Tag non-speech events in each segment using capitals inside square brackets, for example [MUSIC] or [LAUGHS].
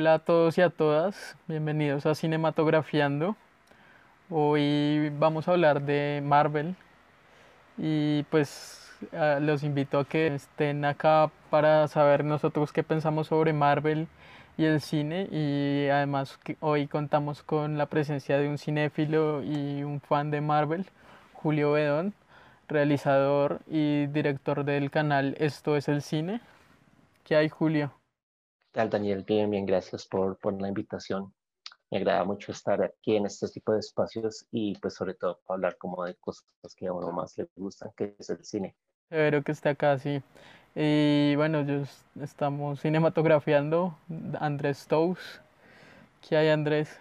Hola a todos y a todas, bienvenidos a Cinematografiando. Hoy vamos a hablar de Marvel y pues ah, los invito a que estén acá para saber nosotros qué pensamos sobre Marvel y el cine y además hoy contamos con la presencia de un cinéfilo y un fan de Marvel, Julio Bedón, realizador y director del canal Esto es el cine. ¿Qué hay Julio? ¿Qué tal Daniel? Bien, bien, gracias por, por la invitación. Me agrada mucho estar aquí en este tipo de espacios y pues sobre todo hablar como de cosas que a uno más le gustan, que es el cine. Espero que esté acá, sí. Y bueno, yo estamos cinematografiando Andrés Tous. ¿Qué hay, Andrés?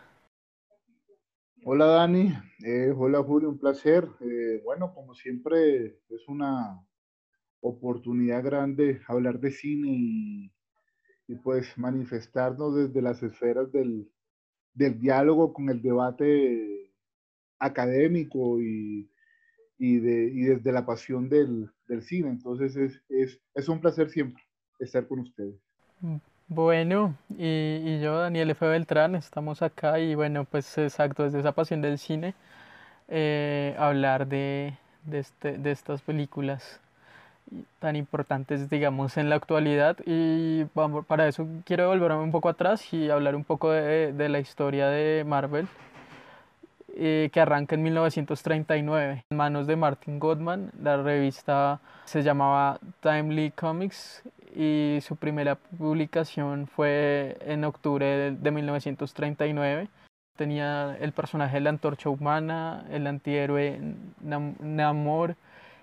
Hola, Dani. Eh, hola, Julio. Un placer. Eh, bueno, como siempre, es una oportunidad grande hablar de cine y, y pues manifestarnos desde las esferas del, del diálogo con el debate académico y, y, de, y desde la pasión del, del cine. Entonces es, es, es, un placer siempre estar con ustedes. Bueno, y, y, yo, Daniel F. Beltrán, estamos acá y bueno, pues exacto, desde esa pasión del cine, eh, hablar de, de, este, de estas películas tan importantes, digamos, en la actualidad. Y para eso quiero volverme un poco atrás y hablar un poco de, de la historia de Marvel, eh, que arranca en 1939, en manos de Martin Goodman. La revista se llamaba Timely Comics y su primera publicación fue en octubre de, de 1939 tenía el personaje de la antorcha humana, el antihéroe Namor,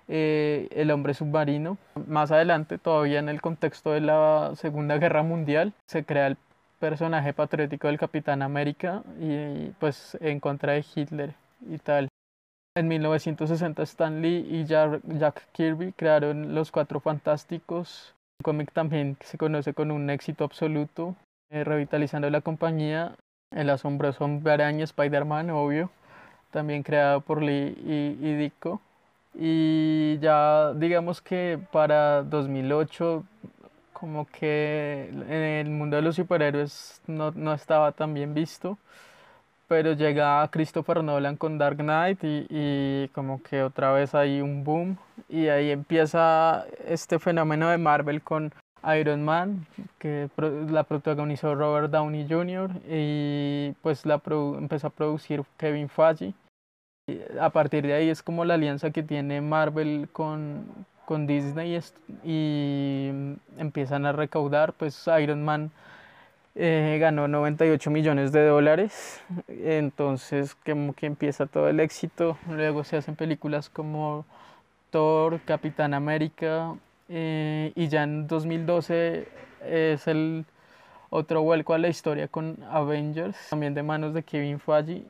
eh, el hombre submarino. Más adelante, todavía en el contexto de la Segunda Guerra Mundial, se crea el personaje patriótico del Capitán América y pues en contra de Hitler y tal. En 1960 Stan Lee y Jack Kirby crearon Los Cuatro Fantásticos, un cómic también que se conoce con un éxito absoluto, eh, revitalizando la compañía. El asombroso hombre araña Spider-Man, obvio, también creado por Lee y, y. Y ya digamos que para 2008 como que en el mundo de los superhéroes no, no estaba tan bien visto, pero llega Christopher Nolan con Dark Knight y, y, como que otra vez hay un boom y ahí empieza este fenómeno de Marvel con Iron Man, que la protagonizó Robert Downey Jr. y pues la empezó a producir Kevin Feige a partir de ahí es como la alianza que tiene Marvel con, con Disney y empiezan a recaudar, pues Iron Man eh, ganó 98 millones de dólares, [LAUGHS] entonces como que empieza todo el éxito, luego se hacen películas como Thor, Capitán América eh, y ya en 2012 es el otro vuelco a la historia con Avengers, también de manos de Kevin Feige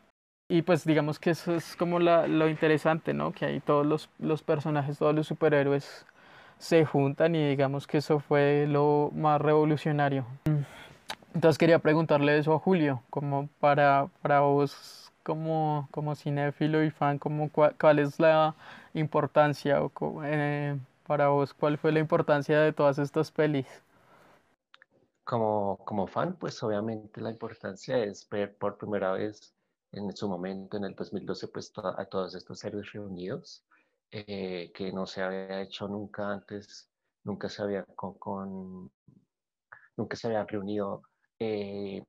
y pues digamos que eso es como lo interesante, ¿no? Que ahí todos los, los, personajes, todos los superhéroes se juntan y digamos que eso fue lo más revolucionario. Entonces quería preguntarle eso a Julio, como para, para vos como, como cinéfilo y fan, como cuál, cuál es la importancia o eh, para vos cuál fue la importancia de todas estas pelis. Como, como fan, pues obviamente la importancia es ver por primera vez en su momento, en el 2012, pues a todos estos héroes reunidos, eh, que no se había hecho nunca antes, nunca se había con, con nunca se había reunido eh,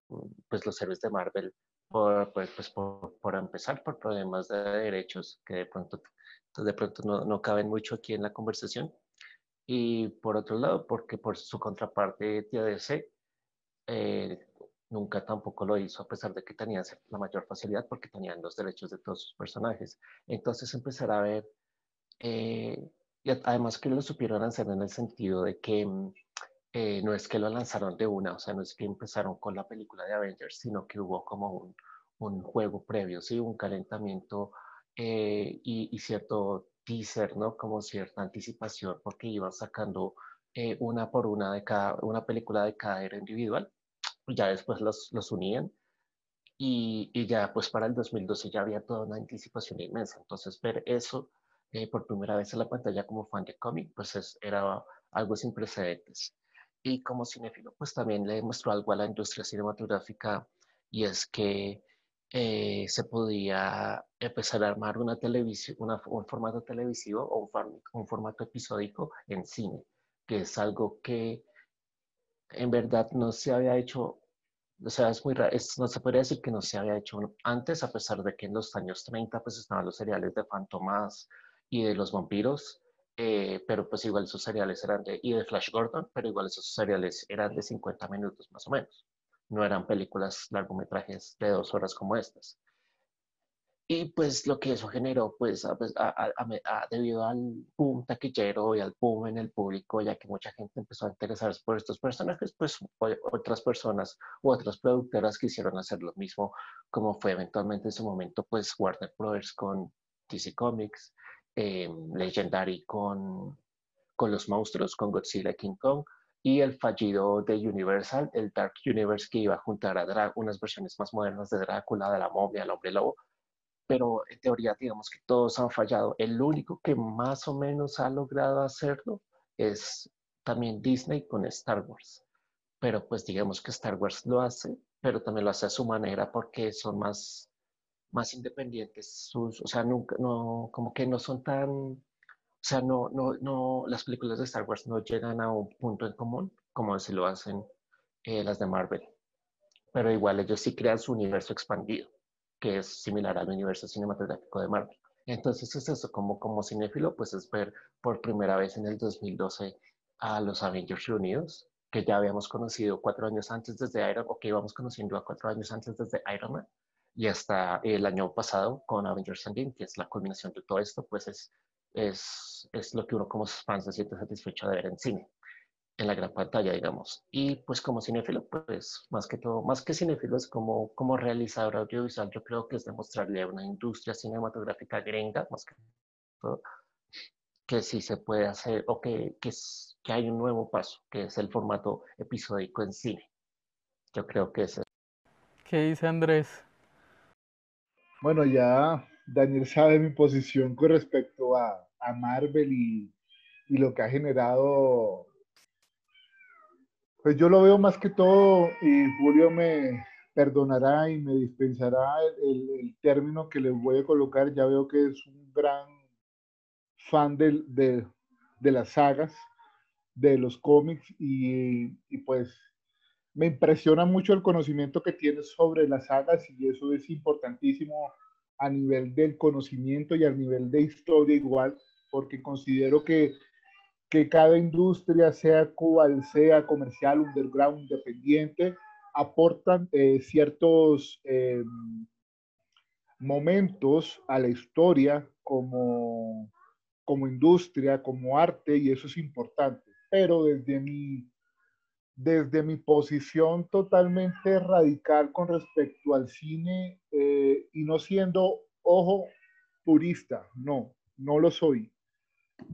pues los héroes de Marvel por, pues, pues por, por, empezar por problemas de derechos que de pronto, de pronto no, no caben mucho aquí en la conversación. Y por otro lado porque por su contraparte TADC eh, nunca tampoco lo hizo, a pesar de que tenían la mayor facilidad porque tenían los derechos de todos sus personajes. Entonces empezar a ver, eh, y además que lo supieron lanzar en el sentido de que mm, eh, no es que lo lanzaron de una, o sea, no es que empezaron con la película de Avengers, sino que hubo como un, un juego previo, ¿sí? un calentamiento eh, y, y, cierto teaser, ¿no? Como cierta anticipación, porque iban sacando eh, una por una de cada, una película de cada era individual ya después los, los unían y, y, ya pues para el 2012 ya había toda una anticipación inmensa. Entonces ver eso eh, por primera vez en la pantalla como fan de cómic pues es, era algo sin precedentes. y como cinéfilo, pues también le demostró algo a la industria cinematográfica y es que eh, se podía empezar a armar una televisión, un formato televisivo o un, un, formato episódico en cine, que es algo que en verdad no se había hecho, o sea, es muy raro, no se podría decir que no se había hecho antes, a pesar de que en los años 30 pues estaban los seriales de Fantomas y de los vampiros, eh, pero pues igual esos seriales eran de, y de Flash Gordon, pero igual esos seriales eran de 50 minutos más o menos no eran películas largometrajes de dos horas como estas. Y pues lo que eso generó, pues pues, debido al boom taquillero y al boom en el público, ya que mucha gente empezó a interesarse por estos personajes, pues otras personas u otras productoras quisieron hacer lo mismo, como fue eventualmente en su momento, pues Warner Brothers con DC Comics, eh, Legendary con, con los monstruos, con Godzilla King Kong, y el fallido de Universal, el Dark Universe que iba a juntar a unas versiones más modernas de Drácula, de la momia, el hombre lobo, pero en teoría digamos que todos han fallado. El único que más o menos ha logrado hacerlo es también Disney con Star Wars, pero pues digamos que Star Wars lo hace, pero también lo hace a su manera porque son más, más independientes, sus, o sea, nunca, no, como que no son tan o sea, no, no, no, las películas de Star Wars no llegan a un punto en común como si lo hacen eh, las de Marvel. Pero igual ellos sí crean su universo expandido, que es similar al universo cinematográfico de Marvel. Entonces es eso, como, como cinéfilo, pues es ver por primera vez en el 2012 a los Avengers reunidos, que ya habíamos conocido cuatro años antes desde Iron Man, o que íbamos conociendo a cuatro años antes desde Iron Man, y hasta el año pasado con Avengers Endgame, que es la culminación de todo esto, pues es es, es lo que uno como fan se siente satisfecho de ver en cine, en la gran pantalla, digamos. Y pues como cinéfilo, pues más que todo, más que cinéfilo es como, como realizador audiovisual, yo creo que es demostrarle a una industria cinematográfica gringa, más que todo, que sí se puede hacer o que, que, es, que hay un nuevo paso, que es el formato episódico en cine. Yo creo que es ¿Qué dice Andrés? Bueno, ya Daniel sabe mi posición con respecto a, a Marvel y, y, lo que ha generado. Pues yo lo veo más que todo, y Julio me perdonará y me dispensará el, el, término que le voy a colocar. Ya veo que es un gran fan de, de, de las sagas, de los cómics, y, y pues me impresiona mucho el conocimiento que tienes sobre las sagas y eso es importantísimo a nivel del conocimiento y a nivel de historia igual, porque considero que, que cada industria, sea cual sea, comercial, underground, independiente, aportan eh, ciertos eh, momentos a la historia como, como industria, como arte, y eso es importante. Pero desde mi desde mi posición totalmente radical con respecto al cine eh, y no siendo, ojo, purista, no, no lo soy.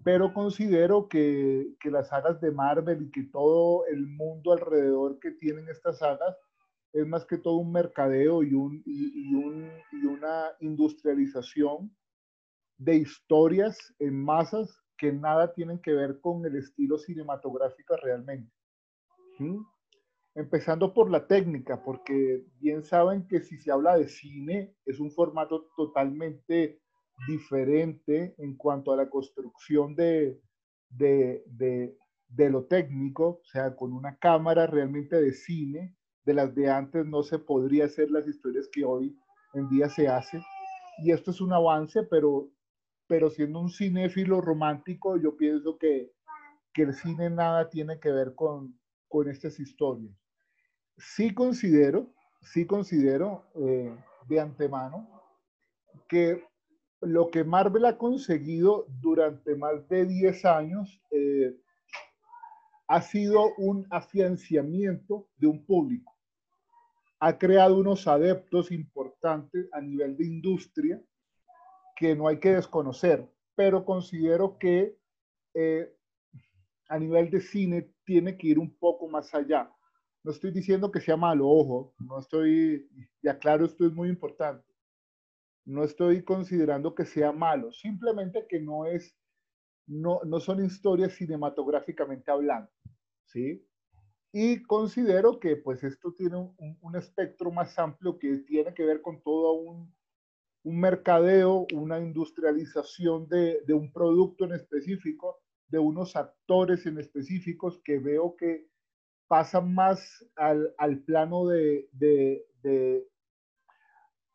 Pero considero que, que, las sagas de Marvel y que todo el mundo alrededor que tienen estas sagas es más que todo un mercadeo y, un, y, y, un, y una industrialización de historias en masas que nada tienen que ver con el estilo cinematográfico realmente. Empezando por la técnica, porque bien saben que si se habla de cine es un formato totalmente diferente en cuanto a la construcción de, de, de, de lo técnico, o sea, con una cámara realmente de cine, de las de antes no se podría hacer las historias que hoy en día se hace. Y esto es un avance, pero, pero siendo un cinéfilo romántico, yo pienso que, que el cine nada tiene que ver con, con estas historias. Sí considero, sí considero eh, de antemano que lo que Marvel ha conseguido durante más de 10 años eh, ha sido un afianciamiento de un público. Ha creado unos adeptos importantes a nivel de industria que no hay que desconocer, pero considero que eh, a nivel de cine tiene que ir un poco más allá. No estoy diciendo que sea malo, ojo, no estoy, y aclaro, esto es muy importante. No estoy considerando que sea malo, simplemente que no es, no, no son historias cinematográficamente hablando, ¿sí? Y considero que pues esto tiene un, un espectro más amplio que tiene que ver con todo un, un mercadeo, una industrialización de, de, un producto en específico, de unos actores en específicos que veo que pasan más al, al plano de, de, de,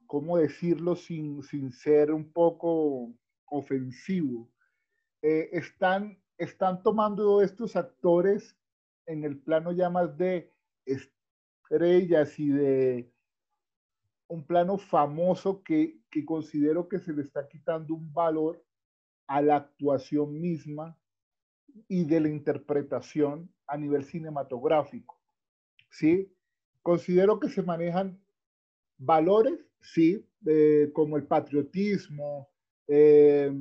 ¿cómo decirlo sin, sin ser un poco ofensivo? Eh, están, están tomando estos actores en el plano ya más de estrellas y de un plano famoso que, que considero que se le está quitando un valor a la actuación misma y de la interpretación a nivel cinematográfico. ¿Sí? Considero que se manejan valores, sí, eh, como el patriotismo. Eh,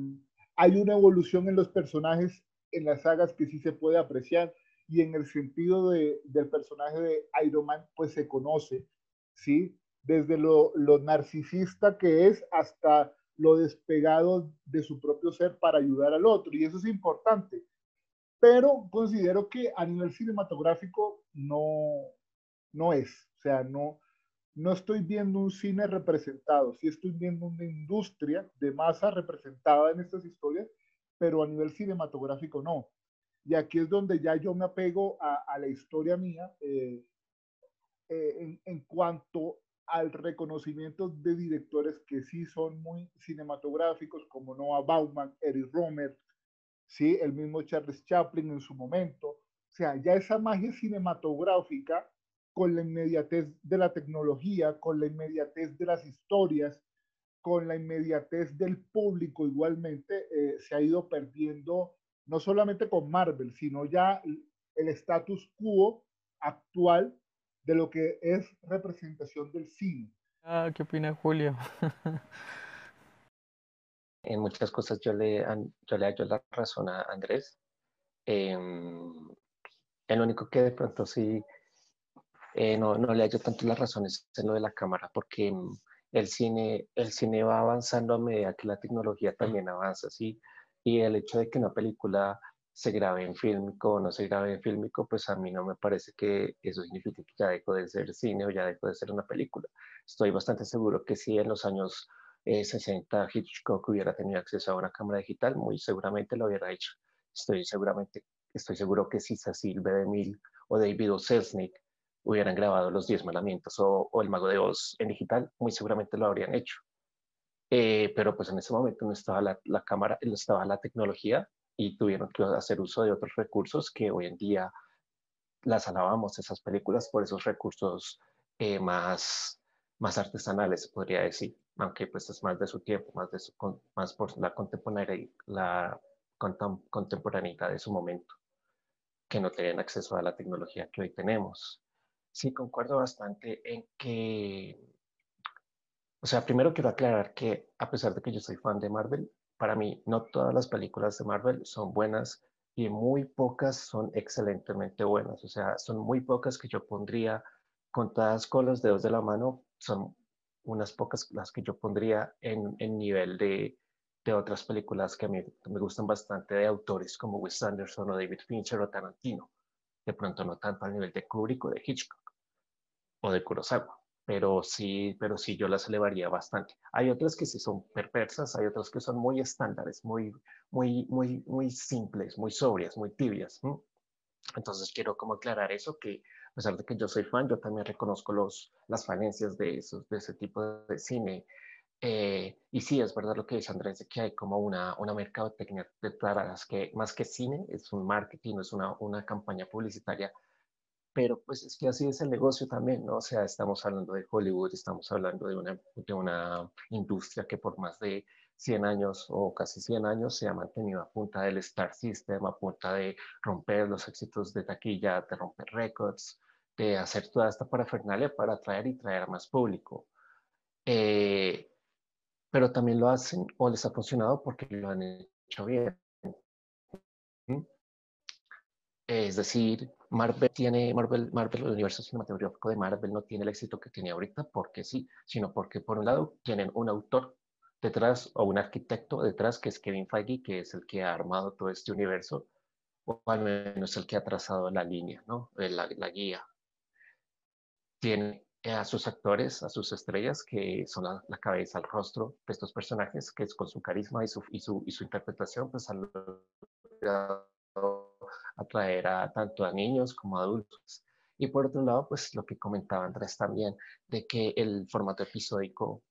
hay una evolución en los personajes en las sagas que sí se puede apreciar y en el sentido de, del personaje de Iron Man, pues se conoce, ¿sí? Desde lo, lo narcisista que es hasta lo despegado de su propio ser para ayudar al otro. Y eso es importante. Pero considero que a nivel cinematográfico no, no es. O sea, no, no estoy viendo un cine representado. Sí estoy viendo una industria de masa representada en estas historias, pero a nivel cinematográfico no. Y aquí es donde ya yo me apego a, la historia mía eh, eh, en, en, cuanto al reconocimiento de directores que sí son muy cinematográficos, como Noah Bauman, Eric Romer, ¿sí? el mismo Charles Chaplin en su momento. O sea, ya esa magia cinematográfica con la inmediatez de la tecnología, con la inmediatez de las historias, con la inmediatez del público igualmente, eh, se ha ido perdiendo no solamente con Marvel, sino ya el status quo actual de lo que es representación del cine. Ah, ¿qué opina Julio? [LAUGHS] en muchas cosas yo le, yo le hallo la razón a Andrés. Eh, el único que de pronto sí eh, no, no le hallo tanto las razones en lo de la cámara, porque mm, el cine, el cine va avanzando a medida que la tecnología también avanza, ¿sí? Y el hecho de que una película se grabe en fílmico o no se grabe en fílmico, pues a mí no me parece que eso signifique que ya dejó de ser cine o ya dejó de ser una película. Estoy bastante seguro que si en los años eh, 60 Hitchcock hubiera tenido acceso a una cámara digital, muy seguramente lo hubiera hecho. Estoy seguramente, estoy seguro que si Cecil B. DeMille o David O. Hubieran grabado los Diez Mandamientos o, o, El Mago de Oz en digital, muy seguramente lo habrían hecho. Eh, pero pues en ese momento no estaba la, la cámara, no estaba la tecnología y tuvieron que hacer uso de otros recursos que hoy en día las alabamos, esas películas, por esos recursos eh, más, más artesanales, podría decir, aunque pues es más de su tiempo, más, de su, más por la la contemporaneidad de su momento, que no tenían acceso a la tecnología que hoy tenemos. Sí, concuerdo bastante en que o sea, primero quiero aclarar que a pesar de que yo soy fan de Marvel, para mí no todas las películas de Marvel son buenas y muy pocas son excelentemente buenas. O sea, son muy pocas que yo pondría contadas con los dedos de la mano, son unas pocas las que yo pondría en, nivel de, de, otras películas que a mí me gustan bastante de autores como Wes Anderson o David Fincher o Tarantino. De pronto no tanto al nivel de Kubrick o de Hitchcock o de Kurosawa pero sí, pero sí yo las elevaría bastante. Hay otras que sí son perversas, hay otras que son muy estándares, muy, muy, muy, muy simples, muy sobrias, muy tibias. Entonces quiero como aclarar eso, que a pesar de que yo soy fan, yo también reconozco los, las falencias de, esos, de ese tipo de cine. Eh, y sí, es verdad lo que dice Andrés, de que hay como una, una mercadotecnia detrás, que más que cine, es un marketing, es una, una campaña publicitaria pero pues es que así es el negocio también, ¿no? O sea, estamos hablando de Hollywood, estamos hablando de una, de una industria que por más de 100 años o casi 100 años se ha mantenido a punta del Star System, a punta de romper los éxitos de taquilla, de romper récords, de hacer toda esta parafernalia para atraer y traer más público. Eh, pero también lo hacen o les ha funcionado porque lo han hecho bien. Es decir, Marvel tiene, Marvel, Marvel, el universo cinematográfico de Marvel no tiene el éxito que tiene ahorita porque sí, sino porque por un lado tienen un autor detrás o un arquitecto detrás que es Kevin Feige, que es el que ha armado todo este universo, o al menos el que ha trazado la línea, ¿no? La, la guía. Tiene a sus actores, a sus estrellas, que son la, cabeza, el rostro de estos personajes, que es con su carisma y su, y su, y su interpretación, pues han logrado atraer a tanto a niños como a adultos. Y por otro lado, pues lo que comentaba Andrés también, de que el formato episódico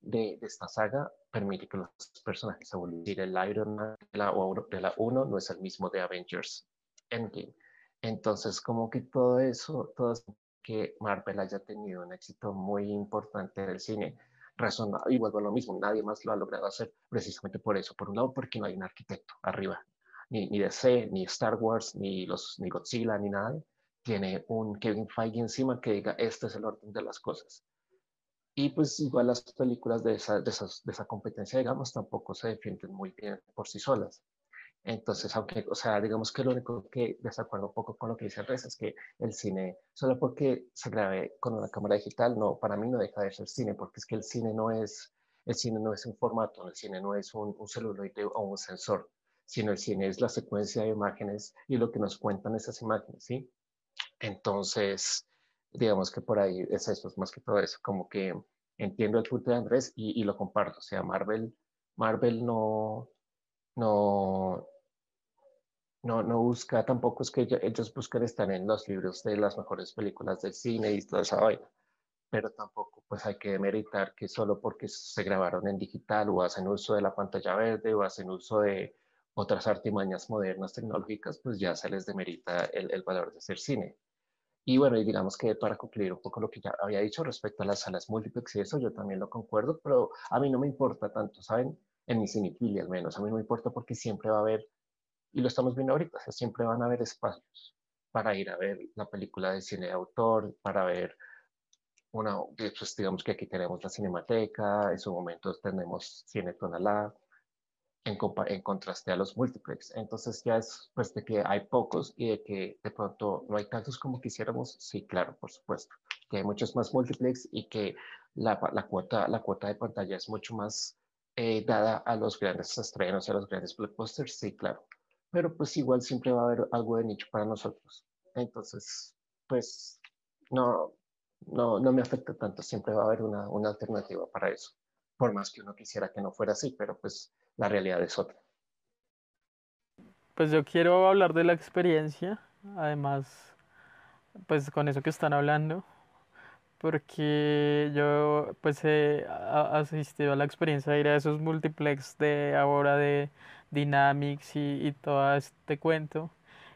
de, esta saga permite que los personajes evolucionen. El Iron Man de la, de la 1 no es el mismo de Avengers Endgame. Entonces, como que todo eso, todo que Marvel haya tenido un éxito muy importante en el cine. Razón, y vuelvo a lo mismo, nadie más lo ha logrado hacer precisamente por eso. Por un lado, porque no hay un arquitecto arriba, ni, ni DC, ni Star Wars, ni, los, ni Godzilla, ni nada. Tiene un Kevin Feige encima que diga, este es el orden de las cosas. Y pues igual las películas de esa, de, esas, de esa competencia, digamos, tampoco se defienden muy bien por sí solas. Entonces, aunque, o sea, digamos que lo único que desacuerdo un poco con lo que dice Andrés es que el cine, solo porque se grabe con una cámara digital, no, para mí no deja de ser cine, porque es que el cine no es, el cine no es un formato, el cine no es un, un o un sensor, sino el cine es la secuencia de imágenes y lo que nos cuentan esas imágenes, ¿sí? Entonces, digamos que por ahí es eso, es más que todo eso, como que entiendo el punto de Andrés y, y lo comparto, o sea, Marvel, Marvel no, no, no, no busca, tampoco es que ellos, buscan estar en los libros de las mejores películas del cine y toda esa vaina, pero tampoco pues hay que demeritar que solo porque se grabaron en digital o hacen uso de la pantalla verde o hacen uso de otras artimañas modernas tecnológicas, pues ya se les demerita el, el valor de ser cine. Y bueno, y digamos que para concluir un poco lo que ya había dicho respecto a las salas múltiples y eso, yo también lo concuerdo, pero a mí no me importa tanto, ¿saben? En mi cinefilia al menos, a mí no me importa porque siempre va a haber y lo estamos viendo ahorita, siempre van a haber espacios para ir a ver la película de cine de autor, para ver una, pues digamos que aquí tenemos la cinemateca, en su momento tenemos Cine Tonalá, en, en, contraste a los multiplex. Entonces ya es pues de que hay pocos y de que de pronto no hay tantos como quisiéramos, sí, claro, por supuesto. Que hay muchos más multiplex y que la, la cuota, la cuota de pantalla es mucho más eh, dada a los grandes estrenos, a los grandes blockbusters, sí, claro pero pues igual siempre va a haber algo de nicho para nosotros. Entonces, pues no, no, no me afecta tanto, siempre va a haber una, una alternativa para eso, por más que uno quisiera que no fuera así, pero pues la realidad es otra. Pues yo quiero hablar de la experiencia, además, pues con eso que están hablando, porque yo pues he asistido a la experiencia de ir a esos multiplex de ahora de Dynamics y, y todo este cuento.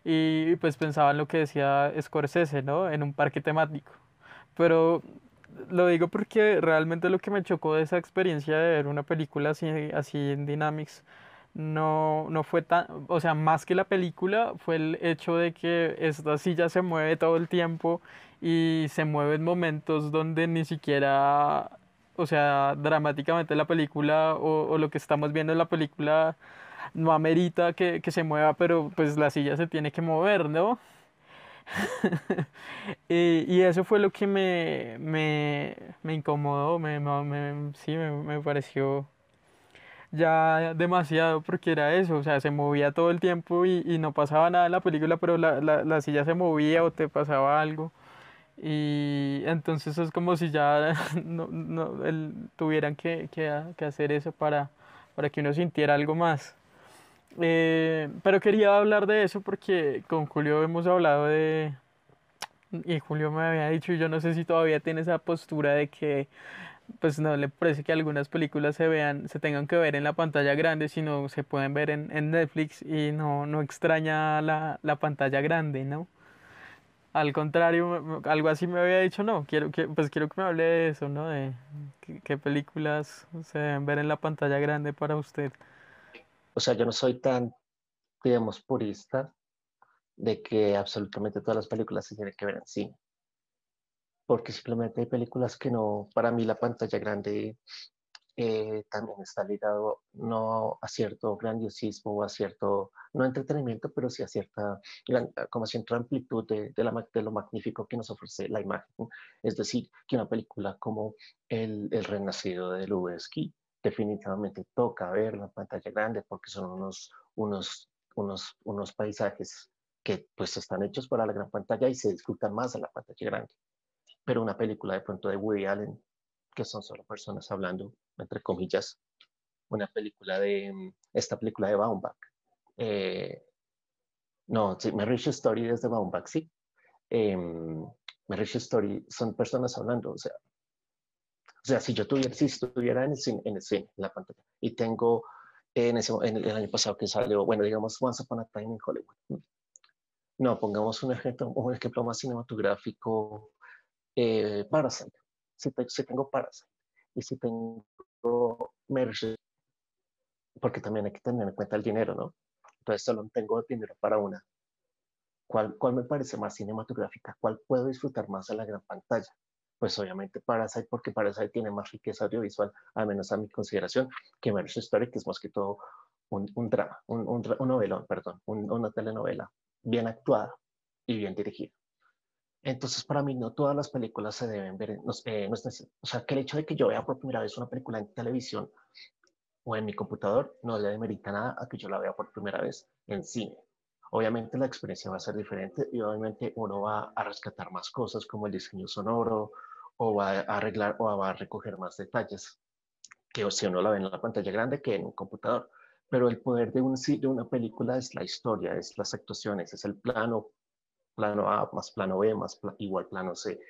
Y, pues pensaba en lo que decía Scorsese, ¿no? En un parque temático. Pero lo digo porque realmente lo que me chocó de esa experiencia de ver una película así, así en Dynamics no, no fue tan, o sea, más que la película fue el hecho de que esta silla se mueve todo el tiempo y se mueve en momentos donde ni siquiera, o sea, dramáticamente la película o, o lo que estamos viendo en la película no amerita que, que se mueva, pero pues la silla se tiene que mover, ¿no? [LAUGHS] y, y, eso fue lo que me, me, me incomodó, me, me, sí, me, pareció ya demasiado porque era eso, o sea, se movía todo el tiempo y, y no pasaba nada en la película, pero la, la, la, silla se movía o te pasaba algo. Y entonces es como si ya [LAUGHS] no, no el, tuvieran que, que, que hacer eso para, para que uno sintiera algo más. Eh, pero quería hablar de eso porque con Julio hemos hablado de... Y Julio me había dicho, yo no sé si todavía tiene esa postura de que pues no le parece que algunas películas se vean, se tengan que ver en la pantalla grande, sino se pueden ver en, en Netflix y no, no extraña la, la pantalla grande, ¿no? Al contrario, algo así me había dicho, no, quiero que, pues quiero que me hable de eso, ¿no? De qué películas se deben ver en la pantalla grande para usted o sea, yo no soy tan, digamos, purista de que absolutamente todas las películas se tienen que ver en cine. Porque simplemente hay películas que no, para mí la pantalla grande eh, también está ligado no a cierto grandiosismo o a cierto, no entretenimiento, pero sí a cierta, como a cierta amplitud de, de, la, de lo magnífico que nos ofrece la imagen. Es decir, que una película como El, el Renacido de Lubeski definitivamente toca ver la pantalla grande porque son unos, unos, unos, unos paisajes que pues están hechos para la gran pantalla y se disfrutan más en la pantalla grande. Pero una película de pronto de Woody Allen, que son solo personas hablando, entre comillas, una película de, mm, esta película de Baumbach. Eh, no, sí, Marriage Story es de Baumbach, sí. Eh, Marriage Story son personas hablando, o sea, o sea, si yo tuviera, si estuviera en el cine, en, el cine, en la pantalla, y tengo en, ese, en el, año pasado que salió, bueno, digamos, Once Upon a Time in Hollywood. No, pongamos un ejemplo, un ejemplo más cinematográfico, eh, Parasite. Si, si, tengo Parasite y si tengo Merge, porque también hay que tener en cuenta el dinero, ¿no? Entonces solo tengo dinero para una. ¿Cuál, ¿Cuál me parece más cinematográfica? ¿Cuál puedo disfrutar más en la gran pantalla? Pues obviamente Parasite, porque Parasite tiene más riqueza audiovisual, al menos a mi consideración, que Marriage Story, que es más que todo un, un drama, un, un, un novelón, perdón, una telenovela bien actuada y bien dirigida. Entonces, para mí, no todas las películas se deben ver. No, eh, no o sea, que el hecho de que yo vea por primera vez una película en televisión o en mi computador no le demerita nada a que yo la vea por primera vez en cine. Obviamente la experiencia va a ser diferente y obviamente uno va a rescatar más cosas como el diseño sonoro o va a arreglar o va a recoger más detalles que si uno la ve en la pantalla grande que en un computador. Pero el poder de, un, de una película es la historia, es las actuaciones, es el plano, plano A más plano B más igual plano C.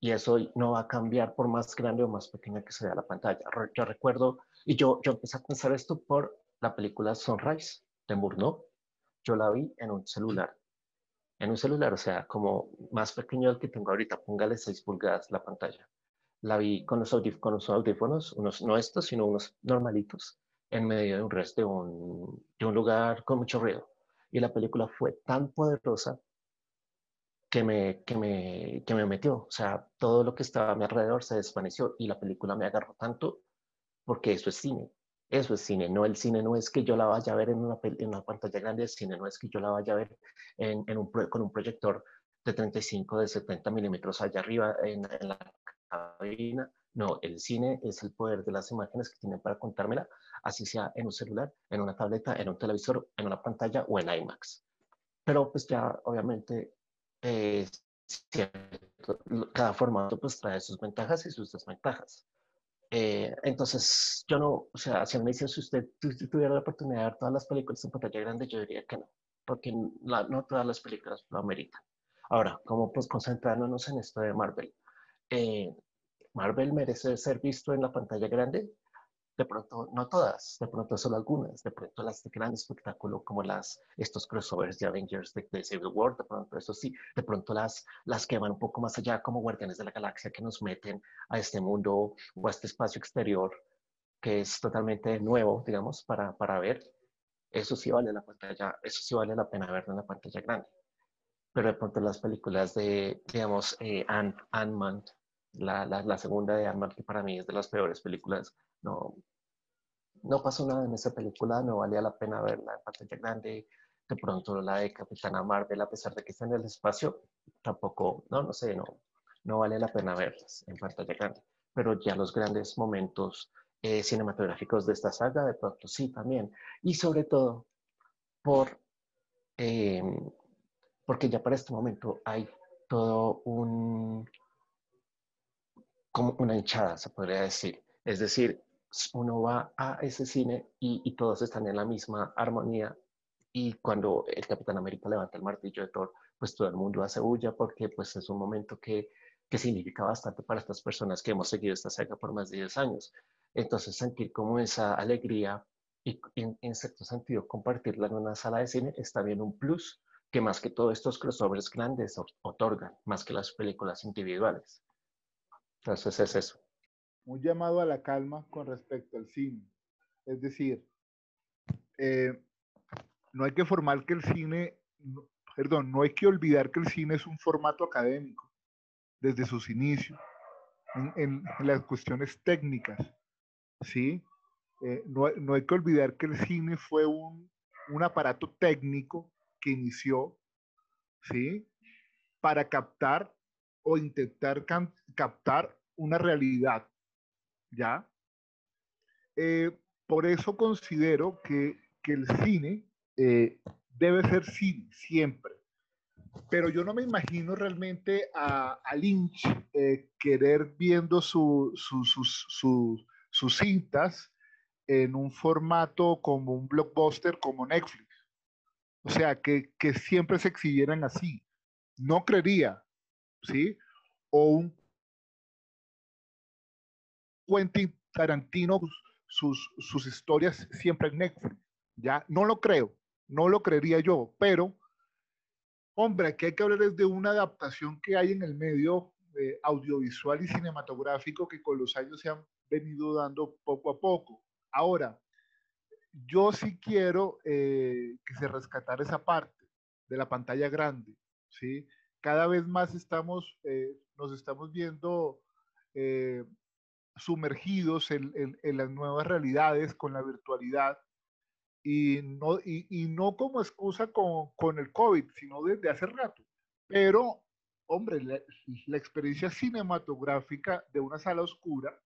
Y eso no va a cambiar por más grande o más pequeña que sea la pantalla. Yo recuerdo, y yo, yo empecé a pensar esto por la película Sunrise de Murnau, yo la vi en un celular. En un celular, o sea, como más pequeño del que tengo ahorita, póngale 6 pulgadas la pantalla. La vi con los, audífonos, audífonos, unos no estos, sino unos normalitos, en medio de un resto de un, de un lugar con mucho ruido. Y la película fue tan poderosa que me, que, me, que me metió. O sea, todo lo que estaba a mi alrededor se desvaneció y la película me agarró tanto porque eso es cine. Eso es cine, no el cine no es que yo la vaya a ver en una, pantalla grande, el cine no es que yo la vaya a ver en, con un proyector de 35, de 70 milímetros allá arriba en, en, la cabina. No, el cine es el poder de las imágenes que tienen para contármela, así sea en un celular, en una tableta, en un televisor, en una pantalla o en IMAX. Pero pues ya obviamente eh, cada formato pues trae sus ventajas y sus desventajas. Eh, entonces, yo no, o sea, si me dicen si usted tuviera la oportunidad de ver todas las películas en pantalla grande, yo diría que no, porque no todas las películas lo ameritan. Ahora, como pues concentrándonos en esto de Marvel, eh, Marvel merece ser visto en la pantalla grande, de pronto no todas, de pronto solo algunas, de pronto las de gran espectáculo como las, estos crossovers de Avengers de, de, Civil War, de pronto eso sí, de pronto las, las que van un poco más allá como Guardianes de la Galaxia que nos meten a este mundo o a este espacio exterior que es totalmente nuevo, digamos, para, para ver, eso sí vale la pantalla, eso sí vale la pena verlo en la pantalla grande. Pero de pronto las películas de, digamos, eh, Ant-Man, la, la, la segunda de Ant-Man, que para mí es de las peores películas no, no pasó nada en esa película, no valía la pena verla en pantalla grande. De pronto la de Capitana Marvel, a pesar de que está en el espacio, tampoco, no, no sé, no, no vale la pena verlas en pantalla grande. Pero ya los grandes momentos eh, cinematográficos de esta saga, de pronto sí también. Y sobre todo por, eh, porque ya para este momento hay todo un, como una hinchada, se podría decir. Es decir, uno va a ese cine y, todos están en la misma armonía y cuando el Capitán América levanta el martillo de Thor, pues todo el mundo hace bulla porque pues es un momento que, que significa bastante para estas personas que hemos seguido esta saga por más de 10 años. Entonces sentir como esa alegría y en, cierto sentido compartirla en una sala de cine es también un plus que más que todos estos crossovers grandes otorgan, más que las películas individuales. Entonces es eso un llamado a la calma con respecto al cine. Es decir, eh, no hay que formar que el cine, perdón, no hay que olvidar que el cine es un formato académico desde sus inicios, en, las cuestiones técnicas, ¿sí? Eh, no, no, hay que olvidar que el cine fue un, un aparato técnico que inició, ¿sí? Para captar o intentar captar una realidad ¿ya? Eh, por eso considero que, el cine eh, debe ser cine, siempre. Pero yo no me imagino realmente a, Lynch eh, querer viendo sus, sus cintas en un formato como un blockbuster como Netflix. O sea, que, que siempre se exhibieran así. No creería, ¿sí? O un Quentin Tarantino, sus, sus historias siempre en Netflix. Ya, no lo creo, no lo creería yo, pero, hombre, aquí hay que hablar de una adaptación que hay en el medio eh, audiovisual y cinematográfico que con los años se han venido dando poco a poco. Ahora, yo sí quiero eh, que se rescatara esa parte de la pantalla grande, ¿sí? Cada vez más estamos, eh, nos estamos viendo sumergidos en, las nuevas realidades con la virtualidad y no, y, no como excusa con, con, el COVID, sino desde hace rato. Pero, hombre, la, la, experiencia cinematográfica de una sala oscura,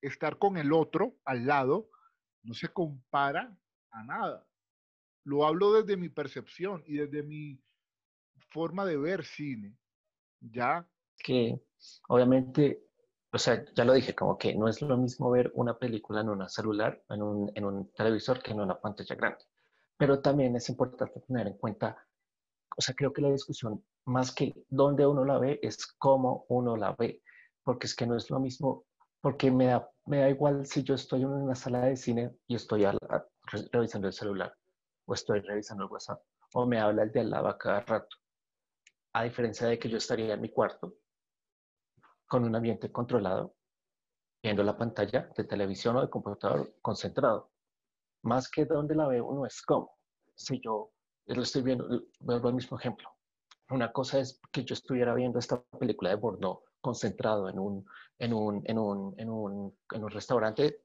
estar con el otro al lado, no se compara a nada. Lo hablo desde mi percepción y desde mi forma de ver cine. ¿Ya? Que obviamente o sea, ya lo dije, como que no es lo mismo ver una película en un celular, en un, en un televisor, que en una pantalla grande. Pero también es importante tener en cuenta, o sea, creo que la discusión, más que dónde uno la ve, es cómo uno la ve, porque es que no es lo mismo, porque me da, me da igual si yo estoy en una sala de cine y estoy revisando el celular, o estoy revisando el WhatsApp, o me habla el de al lado a cada rato. A diferencia de que yo estaría en mi cuarto con un ambiente controlado, viendo la pantalla de televisión o de computador concentrado. Más que donde la veo, no es como. Si yo lo estoy viendo, vuelvo al mismo ejemplo. Una cosa es que yo estuviera viendo esta película de Bordeaux concentrado en un, en un, en un, en un, en un restaurante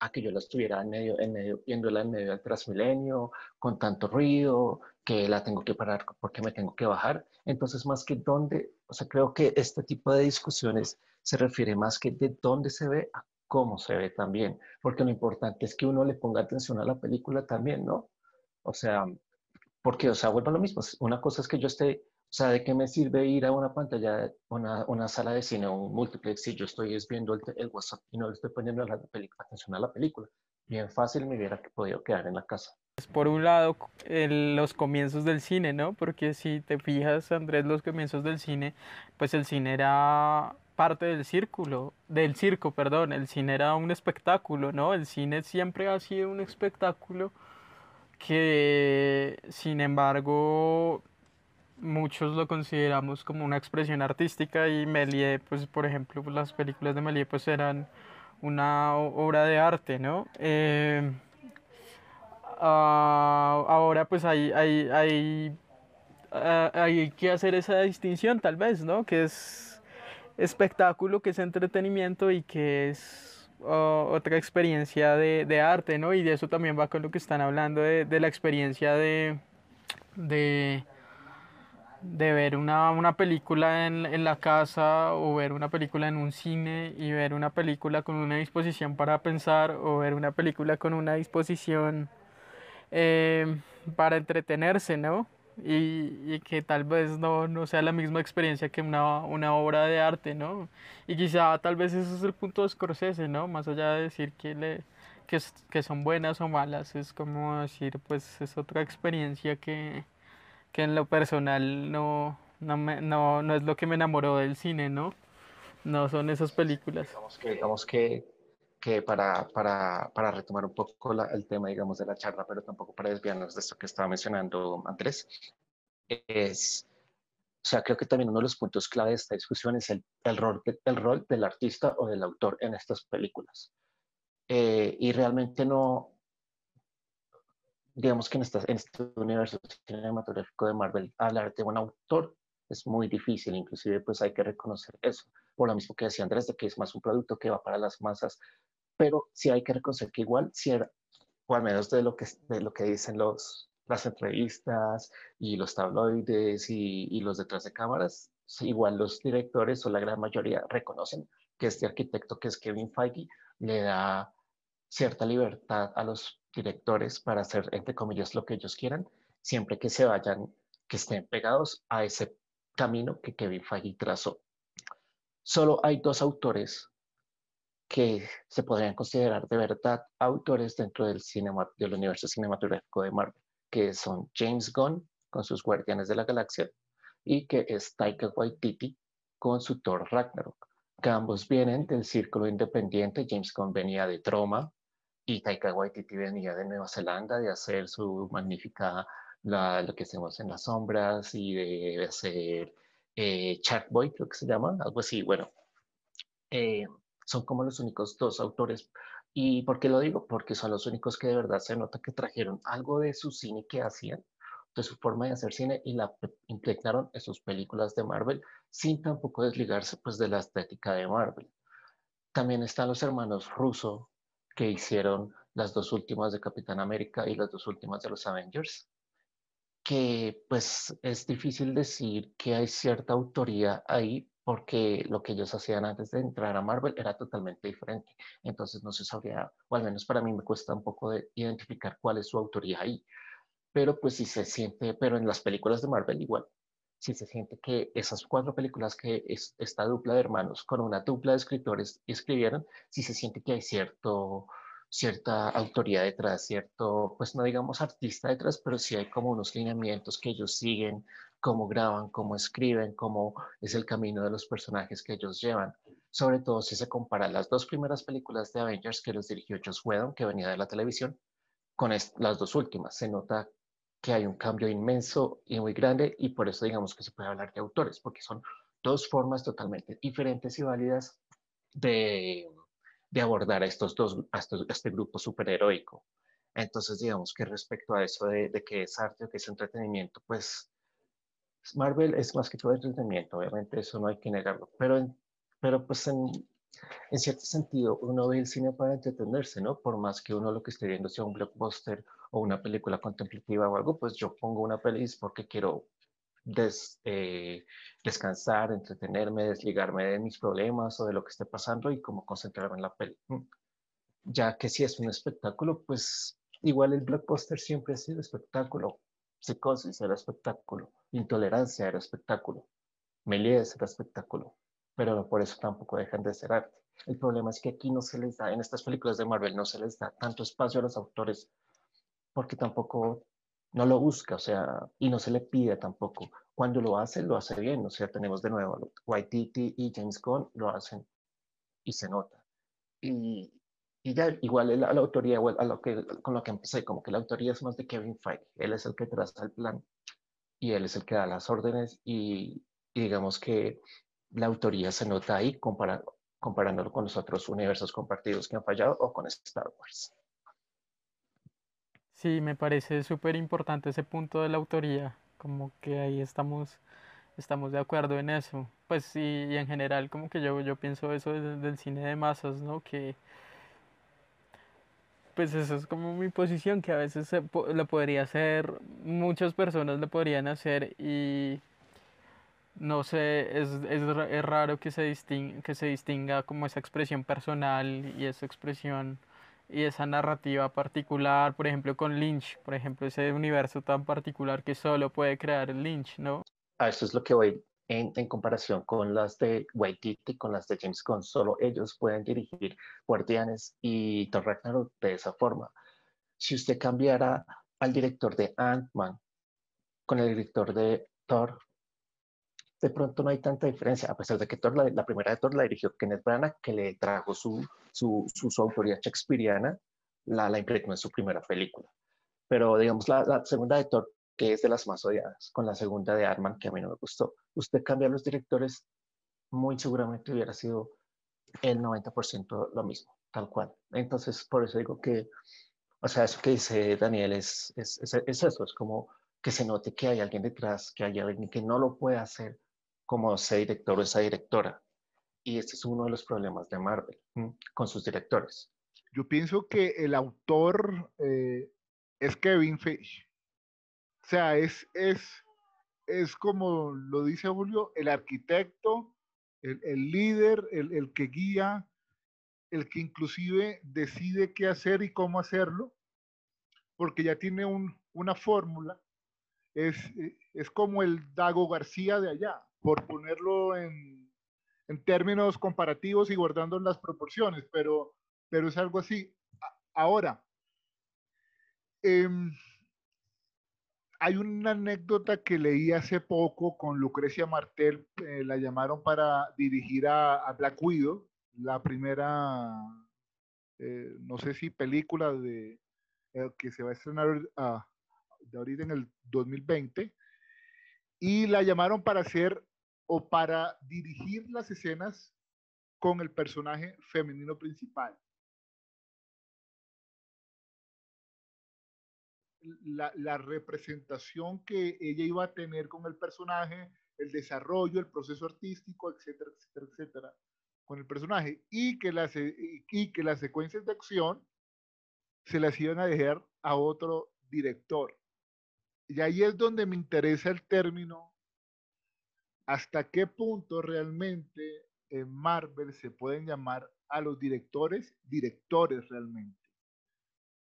a que yo la estuviera en medio, en medio, viéndola en medio del Transmilenio, con tanto ruido, que la tengo que parar porque me tengo que bajar. Entonces, más que dónde, o sea, creo que este tipo de discusiones se refiere más que de dónde se ve a cómo se ve también, porque lo importante es que uno le ponga atención a la película también, ¿no? O sea, porque, o sea, vuelvo a lo mismo, una cosa es que yo esté o sea, ¿de qué me sirve ir a una pantalla, una, una sala de cine, un multiplex, si yo estoy viendo el, el, WhatsApp y no le estoy poniendo la atención a la película? Bien fácil me hubiera podido quedar en la casa. Por un lado, los comienzos del cine, ¿no? Porque si te fijas, Andrés, los comienzos del cine, pues el cine era parte del círculo, del circo, perdón, el cine era un espectáculo, ¿no? El cine siempre ha sido un espectáculo que, sin embargo, muchos lo consideramos como una expresión artística y Méliès, pues por ejemplo, pues, las películas de Méliès pues eran una obra de arte, ¿no? Eh, ah, ahora pues hay, hay, hay, ah, hay, que hacer esa distinción tal vez, ¿no? Que es espectáculo, que es entretenimiento y que es oh, otra experiencia de, de, arte, ¿no? Y de eso también va con lo que están hablando de, de la experiencia de, de de ver una, una película en, en, la casa o ver una película en un cine y ver una película con una disposición para pensar o ver una película con una disposición eh, para entretenerse, ¿no? Y, y, que tal vez no, no, sea la misma experiencia que una, una, obra de arte, ¿no? Y quizá tal vez ese es el punto de Scorsese, ¿no? Más allá de decir que, le, que, que son buenas o malas, es como decir, pues es otra experiencia que, que en lo personal no, no, me, no, no es lo que me enamoró del cine, ¿no? No son esas películas. Digamos que, digamos que, que para, para, para, retomar un poco la, el tema, digamos, de la charla, pero tampoco para desviarnos de esto que estaba mencionando Andrés, es, o sea, creo que también uno de los puntos clave de esta discusión es el, el, rol, el rol del artista o del autor en estas películas. Eh, y realmente no, digamos que en, en este universo cinematográfico de Marvel, hablar de un autor es muy difícil, inclusive pues hay que reconocer eso, por lo mismo que decía Andrés, de que es más un producto que va para las masas, pero sí hay que reconocer que igual, si era, o al menos de lo que, de lo que dicen los, las entrevistas y los tabloides y, y los detrás de cámaras, igual los directores o la gran mayoría reconocen que este arquitecto que es Kevin Feige le da cierta libertad a los directores para hacer, entre comillas, lo que ellos quieran, siempre que se vayan, que estén pegados a ese camino que Kevin Feige trazó. Solo hay dos autores que se podrían considerar de verdad autores dentro del, cinema, del universo cinematográfico de Marvel, que son James Gunn con sus Guardianes de la Galaxia y que es Taika Waititi con su Thor Ragnarok, que ambos vienen del círculo independiente. James Gunn venía de Troma y Taika Waititi venía de Nueva Zelanda de hacer su magnífica lo que hacemos en las sombras y de hacer eh, creo que se llama, algo así. Bueno, eh, son como los únicos dos autores. ¿Y por qué lo digo? Porque son los únicos que de verdad se nota que trajeron algo de su cine que hacían, de su forma de hacer cine y la implementaron en sus películas de Marvel sin tampoco desligarse pues de la estética de Marvel. También están los hermanos Russo que hicieron las dos últimas de Capitán América y las dos últimas de los Avengers, que pues es difícil decir que hay cierta autoría ahí porque lo que ellos hacían antes de entrar a Marvel era totalmente diferente. Entonces no se sabría, o al menos para mí me cuesta un poco de identificar cuál es su autoría ahí. Pero pues si se siente, pero en las películas de Marvel igual, si se siente que esas cuatro películas que es, esta dupla de hermanos con una dupla de escritores escribieron, si se siente que hay cierto cierta autoridad detrás, cierto, pues no digamos artista detrás, pero sí hay como unos lineamientos que ellos siguen, cómo graban, cómo escriben, cómo es el camino de los personajes que ellos llevan. Sobre todo si se compara las dos primeras películas de Avengers que los dirigió Joss Whedon, que venía de la televisión, con las dos últimas. Se nota que hay un cambio inmenso y muy grande y por eso digamos que se puede hablar de autores, porque son dos formas totalmente diferentes y válidas de, de abordar a estos dos, a, este grupo superheroico. Entonces, digamos que respecto a eso de, de que es arte o que es entretenimiento, pues Marvel es más que todo entretenimiento, obviamente eso no hay que negarlo, pero, pero pues en, en cierto sentido uno ve el cine para entretenerse, ¿no? Por más que uno lo que esté viendo sea un blockbuster o una película contemplativa o algo, pues yo pongo una peli porque quiero des, eh, descansar, entretenerme, desligarme de mis problemas o de lo que esté pasando y como concentrarme en la peli. Mm. Ya que si es un espectáculo, pues igual el blockbuster siempre ha sido espectáculo. Psicosis era espectáculo, intolerancia era espectáculo, Méliès era espectáculo, pero por eso tampoco dejan de ser arte. El problema es que aquí no se les da, en estas películas de Marvel no se les da tanto espacio a los autores porque tampoco no lo busca, o sea, y no se le pide tampoco. Cuando lo hace, lo hace bien, o sea, tenemos de nuevo Waititi y James Gunn lo hacen y se nota. Y, y ya igual la, la autoría, a lo que, con lo que empecé, como que la autoría es más de Kevin Feige, él es el que traza el plan y él es el que da las órdenes y, digamos que la autoría se nota ahí comparándolo con los otros universos compartidos que han fallado o con Star Wars. Sí, me parece súper importante ese punto de la autoría, como que ahí estamos, estamos de acuerdo en eso. Pues sí, y en general como que yo, yo pienso eso del, cine de masas, ¿no? Que pues eso es como mi posición, que a veces lo podría hacer, muchas personas lo podrían hacer y no sé, es, es, es raro que se, distinga, que se distinga como esa expresión personal y esa expresión y esa narrativa particular, por ejemplo, con Lynch, por ejemplo, ese universo tan particular que solo puede crear Lynch, ¿no? A eso es lo que voy en, en comparación con las de Waititi, con las de James Gunn, solo ellos pueden dirigir Guardianes y Thor Ragnarok de esa forma. Si usted cambiara al director de Ant-Man con el director de Thor, de pronto no hay tanta diferencia, a pesar de que Thor, la, primera de Thor la dirigió Kenneth Branagh, que le trajo su, su, su, autoría shakespeariana, la, la impregnó en su primera película. Pero digamos, la, la, segunda de Thor, que es de las más odiadas, con la segunda de Arman, que a mí no me gustó, usted cambia los directores, muy seguramente hubiera sido el 90% lo mismo, tal cual. Entonces, por eso digo que, o sea, eso que dice Daniel es, es, es, es eso, es como que se note que hay alguien detrás, que hay alguien que no lo puede hacer como ese director o esa directora. Y este es uno de los problemas de Marvel con sus directores. Yo pienso que el autor eh, es Kevin Feige. O sea, es, es, es como lo dice Julio, el arquitecto, el, el líder, el, el que guía, el que inclusive decide qué hacer y cómo hacerlo. porque ya tiene una fórmula. Es, es como el Dago García de allá, por ponerlo en, en términos comparativos y guardando las proporciones, pero, pero es algo así. Ahora, eh, hay una anécdota que leí hace poco con Lucrecia Martel, eh, la llamaron para dirigir a, Black Widow, la primera, eh, no sé si película de, eh, que se va a estrenar ah, de ahorita en el 2020, y la llamaron para hacer o para dirigir las escenas con el personaje femenino principal. la, representación que ella iba a tener con el personaje, el desarrollo, el proceso artístico, etcétera, etcétera, etcétera, con el personaje, y que las, y que las secuencias de acción se las iban a dejar a otro director. Y ahí es donde me interesa el término, hasta qué punto realmente en Marvel se pueden llamar a los directores directores realmente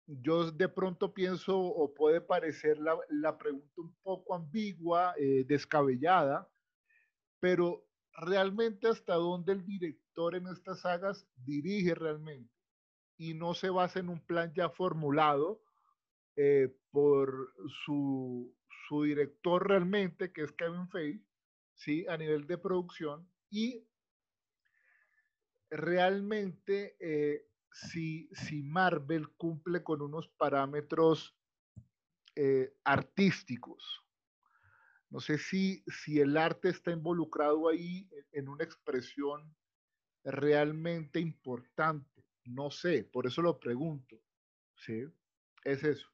yo de pronto pienso o puede parecer la, pregunta un poco ambigua, eh, descabellada, pero realmente hasta dónde el director en estas sagas dirige realmente y no se basa en un plan ya formulado eh, por su, director realmente, que es Kevin Feige, ¿sí? a nivel de producción y realmente eh, si, si Marvel cumple con unos parámetros eh, artísticos. No sé si, si el arte está involucrado ahí en una expresión realmente importante. No sé, por eso lo pregunto. ¿Sí? Es eso.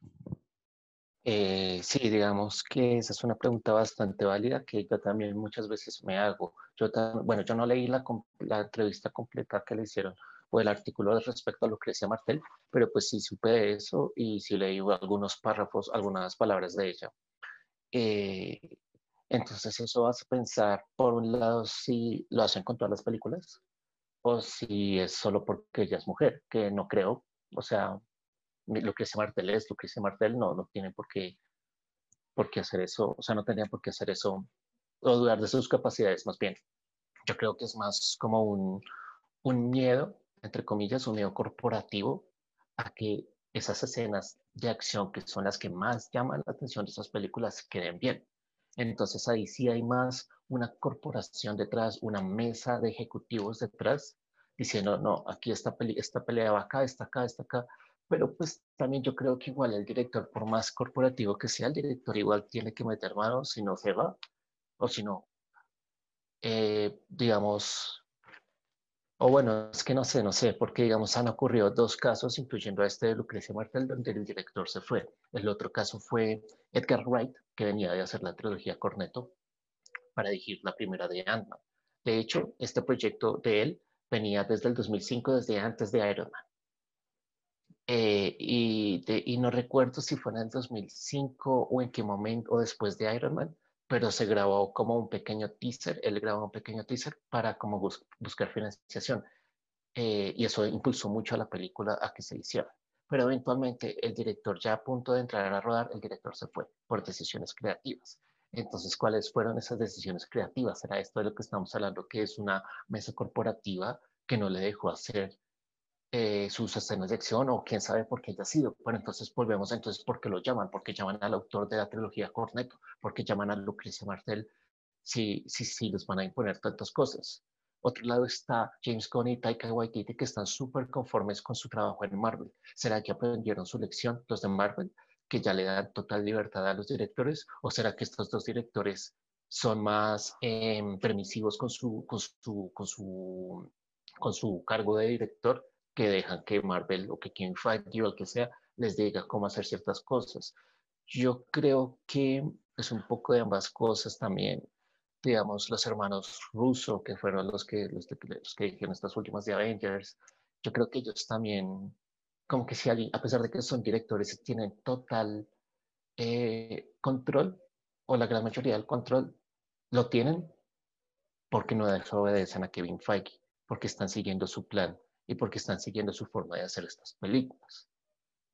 Eh, sí, digamos que esa es una pregunta bastante válida que yo también muchas veces me hago. Yo bueno, yo no leí la, la entrevista completa que le hicieron o el artículo respecto a decía Martel, pero pues sí supe de eso y sí leí algunos párrafos, algunas palabras de ella. Eh, entonces eso hace pensar, por un lado, si lo hacen con todas las películas o si es solo porque ella es mujer, que no creo. O sea, dice Martel es dice Martel, no, no tiene por qué, por qué hacer eso, o sea, no tenía por qué hacer eso o dudar de sus capacidades, más bien. Yo creo que es más como un, un miedo entre comillas, un miedo corporativo a que esas escenas de acción, que son las que más llaman la atención de esas películas, queden bien. Entonces ahí sí hay más una corporación detrás, una mesa de ejecutivos detrás, diciendo, no, aquí esta, esta pelea va acá, está acá, está acá. Pero pues también yo creo que igual el director, por más corporativo que sea, el director igual tiene que meter manos si no se va, o si no, eh, digamos, o bueno, es que no sé, no sé, porque digamos han ocurrido dos casos, incluyendo este de Lucrecia Martel, donde el director se fue. El otro caso fue Edgar Wright, que venía de hacer la trilogía Corneto para dirigir la primera de Ant-Man. De hecho, este proyecto de él venía desde el 2005, desde antes de Iron Man. Eh, y, y, no recuerdo si fue en el 2005 o en qué momento, o después de Iron Man, pero se grabó como un pequeño teaser, él grabó un pequeño teaser para como buscar financiación. Eh, y eso impulsó mucho a la película a que se hiciera. Pero eventualmente el director ya a punto de entrar a rodar, el director se fue por decisiones creativas. Entonces, ¿cuáles fueron esas decisiones creativas? Era esto de lo que estamos hablando, que es una mesa corporativa que no le dejó hacer eh, sus escenas de acción o quién sabe por qué haya sido. Bueno, entonces volvemos entonces por qué lo llaman, porque llaman al autor de la trilogía Corneto, porque llaman a Lucrecia Martel si, si, si les van a imponer tantas cosas. Otro lado está James Gunn y Taika Waititi que están súper conformes con su trabajo en Marvel. ¿Será que aprendieron su lección los de Marvel, que ya le dan total libertad a los directores? ¿O será que estos dos directores son más em, permisivos con su, con, su, con, su, con su cargo de director que dejan que Marvel o que King Feige o el que sea les diga cómo hacer ciertas cosas. Yo creo que es un poco de ambas cosas también. Digamos, los hermanos Russo, que fueron los que, los, que dijeron estas últimas de Avengers, yo creo que ellos también, como que si alguien, a pesar de que son directores, tienen total eh, control, o la gran mayoría del control, lo tienen porque no desobedecen a Kevin Feige, porque están siguiendo su plan y porque están siguiendo su forma de hacer estas películas.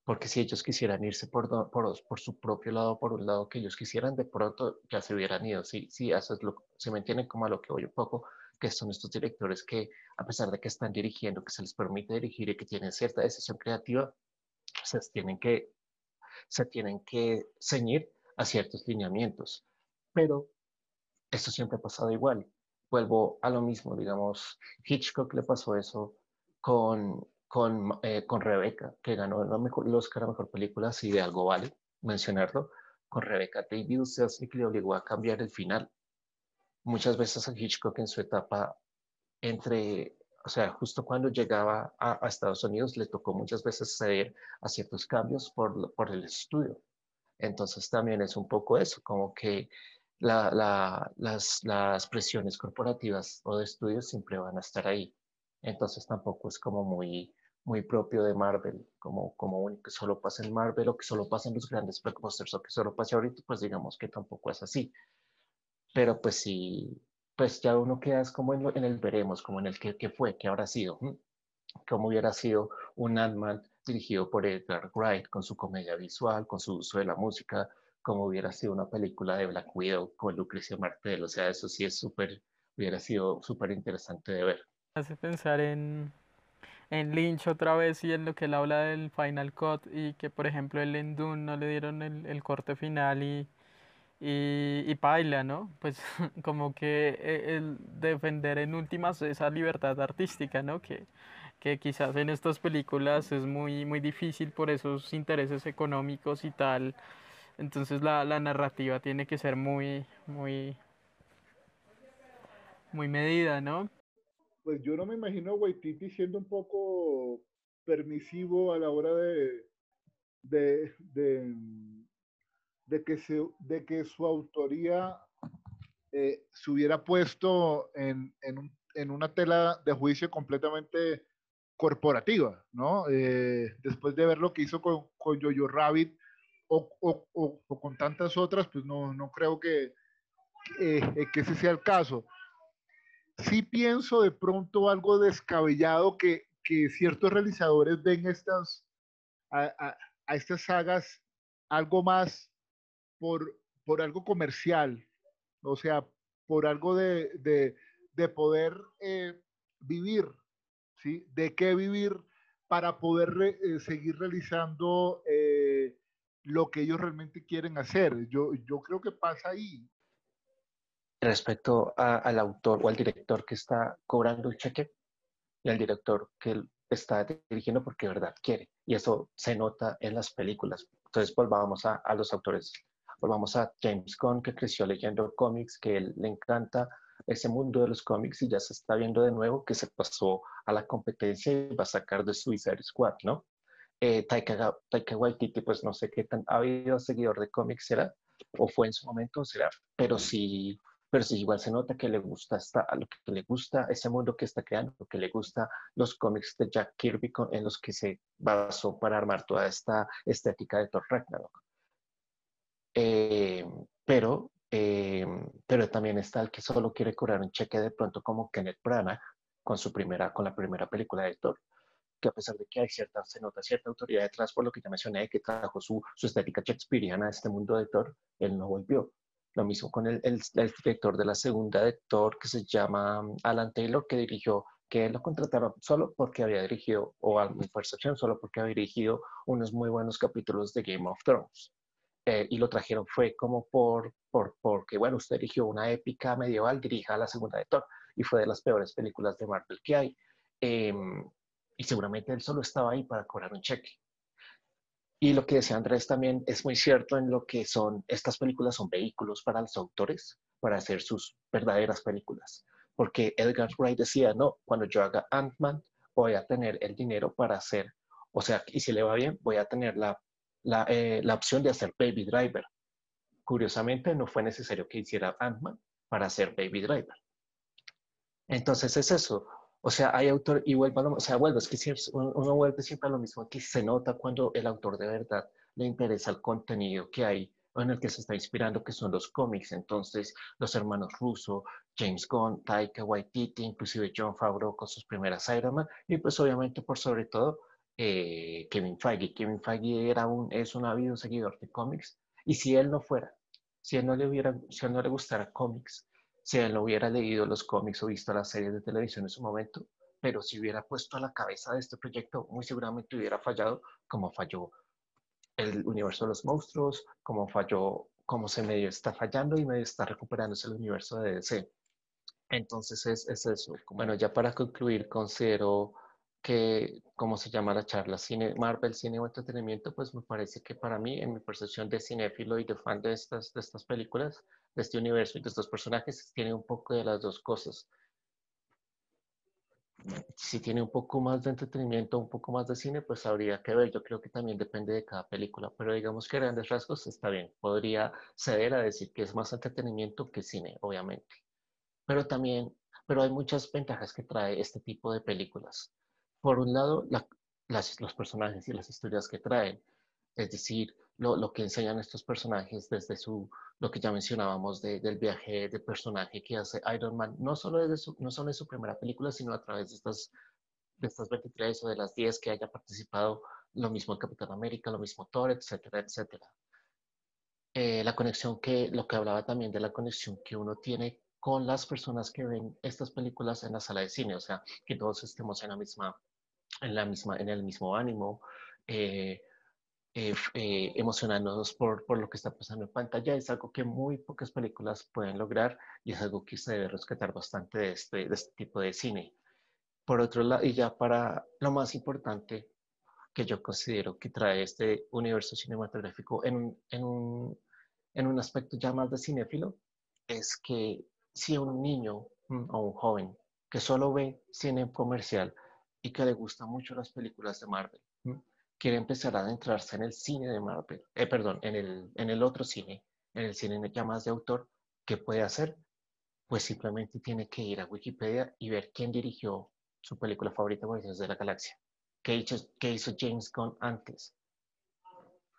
porque si ellos quisieran irse por, por, por, su propio lado, por un lado que ellos quisieran, de pronto ya se hubieran ido. Sí, sí, eso es lo, se me entiende como a lo que voy un poco, que son estos directores que, a pesar de que están dirigiendo, que se les permite dirigir y que tienen cierta decisión creativa, se tienen que, se tienen que ceñir a ciertos lineamientos. Pero esto siempre ha pasado igual. Vuelvo a lo mismo, digamos, Hitchcock le pasó eso con, con, eh, con Rebeca, que ganó el, Oscar a Mejor Película, si de algo vale mencionarlo, con Rebeca David Selznick le obligó a cambiar el final. Muchas veces a Hitchcock en su etapa entre, o sea, justo cuando llegaba a, Estados Unidos le tocó muchas veces ceder a ciertos cambios por, por el estudio. Entonces también es un poco eso, como que la, la, las, las presiones corporativas o de estudios siempre van a estar ahí. Entonces tampoco es como muy, muy propio de Marvel, como, como que solo pasa en Marvel o que solo pasa en los grandes blockbusters o que solo pasa ahorita, pues digamos que tampoco es así. Pero pues sí, pues ya uno queda como en, en el veremos, como en el que, que fue, que habrá sido, como hubiera sido un Ant-Man dirigido por Edgar Wright con su comedia visual, con su uso de la música, como hubiera sido una película de Black Widow con Lucrecia Martel, o sea, eso sí es súper, hubiera sido súper interesante de ver. Hace pensar en, en Lynch otra vez y en lo que él habla del Final Cut y que por ejemplo el en Dune no le dieron el, el corte final y, y, y paila, ¿no? Pues [LAUGHS] como que e, el defender en últimas esa libertad artística, ¿no? Que, que quizás en estas películas es muy, muy difícil por esos intereses económicos y tal. Entonces la, la narrativa tiene que ser muy, muy, muy medida, ¿no? Pues yo no me imagino a Waititi siendo un poco permisivo a la hora de, de, de, que, se, de que su autoría eh, se hubiera puesto en, en, una tela de juicio completamente corporativa, ¿no? Eh, después de ver lo que hizo con, con Jojo Rabbit o, o, con tantas otras, pues no, no creo que, eh, que ese sea el caso sí pienso de pronto algo descabellado que, ciertos realizadores ven estas, a, estas sagas algo más por, por algo comercial, o sea, por algo de, poder eh, vivir, ¿sí? De qué vivir para poder eh, seguir realizando eh, lo que ellos realmente quieren hacer. Yo, yo creo que pasa ahí respecto al autor o al director que está cobrando el cheque y al director que está dirigiendo porque de verdad quiere. Y eso se nota en las películas. Entonces volvamos a, a los autores. Volvamos a James Gunn, que creció leyendo cómics, que él, le encanta ese mundo de los cómics y ya se está viendo de nuevo que se pasó a la competencia y va a sacar de Suicide Squad, ¿no? Eh, Taika, Taika Waititi, pues no sé qué tan habido seguidor de cómics será, o fue en su momento, será, pero sí pero sí igual se nota que le gusta esta, a lo que le gusta ese mundo que está creando, que le gusta los cómics de Jack Kirby en los que se basó para armar toda esta estética de Thor Ragnarok. Eh, pero, eh, pero también está el que solo quiere cobrar un cheque de pronto como Kenneth Branagh con su primera, con la primera película de Thor que a pesar de que hay cierta, se nota cierta autoridad detrás por lo que ya mencioné, que trajo su, su estética shakespeariana a este mundo de Thor, él no volvió. Lo mismo con el, director de la segunda de Thor, que se llama um, Alan Taylor, que dirigió, que lo contrataron solo porque había dirigido, o a mi percepción, solo porque había dirigido unos muy buenos capítulos de Game of Thrones. Eh, y lo trajeron fue como por, por, porque, bueno, usted dirigió una épica medieval, dirija la segunda de Thor, y fue de las peores películas de Marvel que hay. Em, y seguramente él solo estaba ahí para cobrar un cheque. Y lo que decía Andrés también es muy cierto en lo que son, estas películas son vehículos para los autores para hacer sus verdaderas películas. Porque Edgar Wright decía, no, cuando yo haga Ant-Man voy a tener el dinero para hacer, o sea, y si le va bien, voy a tener la, la, eh, la opción de hacer Baby Driver. Curiosamente, no fue necesario que hiciera Ant-Man para hacer Baby Driver. Entonces es eso, o sea, hay autor, y vuelvo, o sea, vuelvo, es que uno vuelve siempre a lo mismo, que se nota cuando el autor de verdad le interesa el contenido que hay en el que se está inspirando, que son los cómics. Entonces, los hermanos Russo, James Gunn, Taika Waititi, inclusive John Favreau con sus primeras Iron Man, y pues obviamente por sobre todo eh, Kevin Feige. Kevin Feige era un, es un ávido seguidor de cómics y si él no fuera, si él no le hubiera, si él no le gustara cómics, si él no hubiera leído los cómics o visto las series de televisión en su momento, pero si hubiera puesto a la cabeza de este proyecto, muy seguramente hubiera fallado como falló el universo de los monstruos, como falló, como se medio está fallando y medio está recuperándose el universo de DC. Entonces es, es eso. Bueno, ya para concluir, considero que, ¿cómo se llama la charla? Cine, Marvel, cine o entretenimiento, pues me parece que para mí, en mi percepción de cinéfilo y de fan de estas, de estas películas, de este universo y de estos personajes, tiene un poco de las dos cosas. Si tiene un poco más de entretenimiento, un poco más de cine, pues habría que ver. Yo creo que también depende de cada película, pero digamos que grandes rasgos está bien. Podría ceder a decir que es más entretenimiento que cine, obviamente. Pero también, pero hay muchas ventajas que trae este tipo de películas por un lado, los personajes y las historias que traen, es decir, lo, que enseñan estos personajes desde su, lo que ya mencionábamos del viaje de personaje que hace Iron Man, no solo, desde su, no solo en su primera película, sino a través de estas, de estas 23 o de las 10 que haya participado, lo mismo el Capitán América, lo mismo Thor, etcétera, etcétera. Eh, la conexión que, lo que hablaba también de la conexión que uno tiene con las personas que ven estas películas en la sala de cine, o sea, que todos estemos en la misma en, la misma, en el mismo ánimo, eh, eh, eh, emocionándonos por, por, lo que está pasando en pantalla. Es algo que muy pocas películas pueden lograr y es algo que se debe rescatar bastante de este, de este tipo de cine. Por otro lado, y ya para lo más importante que yo considero que trae este universo cinematográfico en, en, un, en un aspecto ya más de cinéfilo, es que si un niño mm, o un joven que solo ve cine comercial y que le gustan mucho las películas de Marvel. Quiere empezar a adentrarse en el cine de Marvel, eh, perdón, en el, en el otro cine, en el cine ya más de autor, ¿qué puede hacer? Pues simplemente tiene que ir a Wikipedia y ver quién dirigió su película favorita, Guardianes de la Galaxia. ¿Qué hizo, qué hizo James Gunn antes?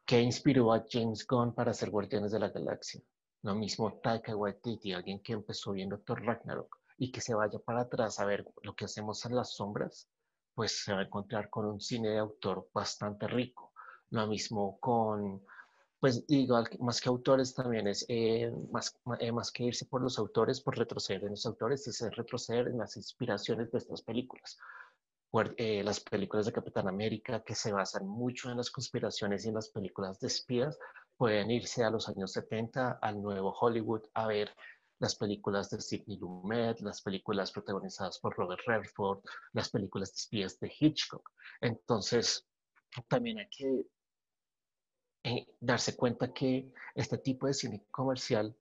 ¿Qué inspiró a James Gunn para hacer Guardianes de la Galaxia? Lo mismo Taika Waititi, alguien que empezó viendo Thor Ragnarok y que se vaya para atrás a ver lo que hacemos en las sombras pues se va a encontrar con un cine de autor bastante rico. Lo mismo con, pues digo, más que autores también es, eh, más, eh, más que irse por los autores, por retroceder en los autores, es retroceder en las inspiraciones de estas películas. Eh, las películas de Capitán América, que se basan mucho en las conspiraciones y en las películas de espías, pueden irse a los años 70 al nuevo Hollywood a ver las películas de Sidney Lumet, las películas protagonizadas por Robert Redford, las películas de espías de Hitchcock. Entonces, también hay que eh, darse cuenta que este tipo de cine comercial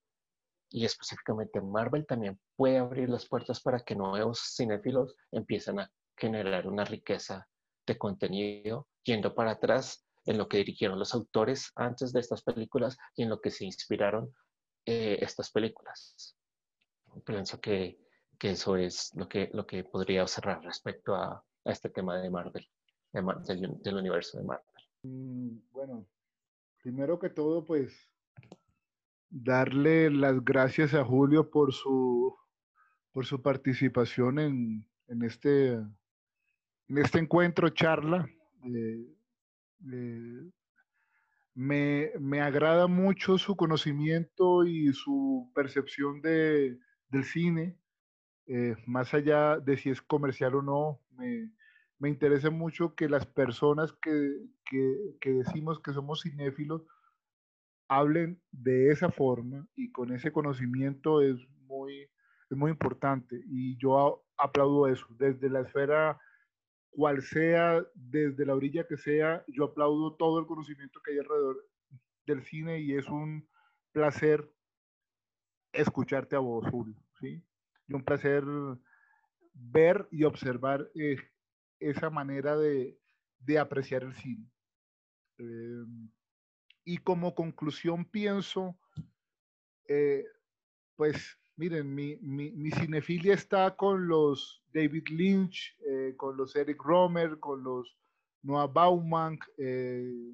y específicamente Marvel también puede abrir las puertas para que nuevos cinéfilos empiecen a generar una riqueza de contenido yendo para atrás en lo que dirigieron los autores antes de estas películas y en lo que se inspiraron eh, estas películas. Pienso que, que, eso es lo que, lo que podría cerrar respecto a, a este tema de Marvel, del, universo de Marvel. Mm, bueno, primero que todo, pues darle las gracias a Julio por su, por su participación en, en este, en este encuentro, charla. Eh, me, me, agrada mucho su conocimiento y su percepción de, del cine, eh, más allá de si es comercial o no, me, me interesa mucho que las personas que, que, que, decimos que somos cinéfilos hablen de esa forma y con ese conocimiento es muy, es muy importante. Y yo aplaudo eso, desde la esfera cual sea, desde la orilla que sea, yo aplaudo todo el conocimiento que hay alrededor del cine y es un placer escucharte a vos, Julio, ¿sí? Y un placer ver y observar eh, esa manera de, de, apreciar el cine. Eh, y como conclusión pienso, eh, pues miren, mi, cinefilia está con los David Lynch, eh, con los Eric Romer, con los Noah Baumann, eh,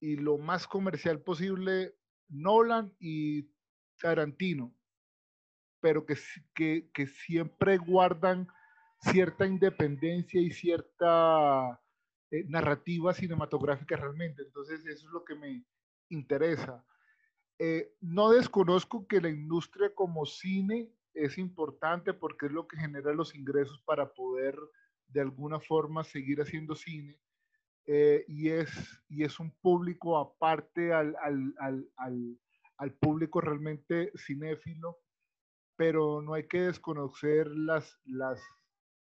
y lo más comercial posible, Nolan y Tarantino, pero que siempre guardan cierta independencia y cierta eh, narrativa cinematográfica realmente. Entonces, eso es lo que me interesa. Eh, no desconozco que la industria como cine es importante porque es lo que genera los ingresos para poder de alguna forma seguir haciendo cine. Eh, y, es, y es un público aparte al, al, al, al, público realmente cinéfilo, pero no hay que desconocer las, las,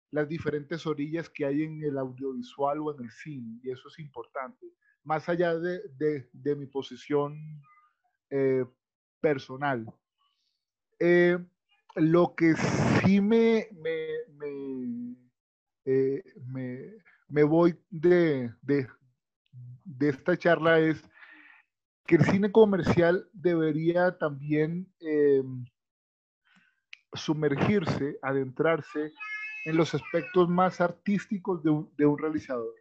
las diferentes orillas que hay en el audiovisual o en el cine, y eso es importante, más allá de, de, de mi posición eh, personal. Eh, lo que sí me, me, me, eh, me voy de, de, de, esta charla es que el cine comercial debería también sumergirse, adentrarse en los aspectos más artísticos de un, de un realizador.